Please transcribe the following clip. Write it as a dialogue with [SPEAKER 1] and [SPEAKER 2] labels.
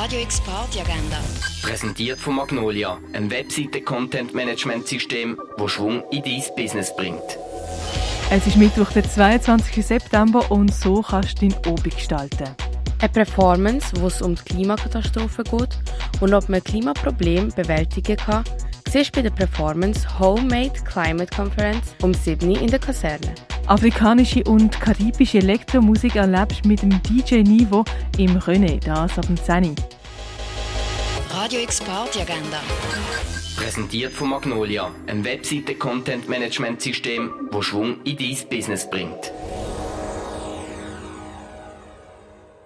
[SPEAKER 1] Radio X Party Agenda.
[SPEAKER 2] Präsentiert von Magnolia, einem Webseite-Content-Management-System, das Schwung in dein Business bringt.
[SPEAKER 3] Es ist Mittwoch, der 22. September und so kannst du deinen Obig gestalten.
[SPEAKER 4] Eine Performance, wo es um die Klimakatastrophe geht und ob man Klimaproblem bewältigen kann, siehst du bei der Performance Homemade Climate Conference um 7 Uhr in der Kaserne.
[SPEAKER 3] Afrikanische und karibische Elektromusik erlebst du mit dem DJ Nivo im René, das ab dem 10
[SPEAKER 1] Radio X Party Agenda.
[SPEAKER 2] Präsentiert von Magnolia, einem Webseite-Content-Management-System, das Schwung in dein Business bringt.